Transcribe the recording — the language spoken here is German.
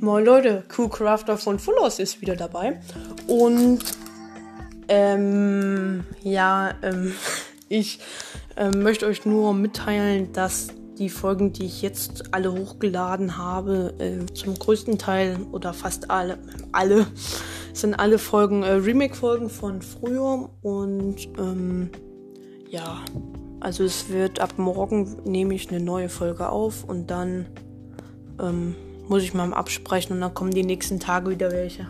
Moin Leute, Crafter von Fullhouse ist wieder dabei. Und ähm, ja, ähm, ich ähm, möchte euch nur mitteilen, dass die Folgen, die ich jetzt alle hochgeladen habe, äh, zum größten Teil oder fast alle, alle, sind alle Folgen äh, Remake-Folgen von früher. Und ähm, ja, also es wird ab morgen nehme ich eine neue Folge auf und dann ähm, muss ich mal absprechen und dann kommen die nächsten Tage wieder welche.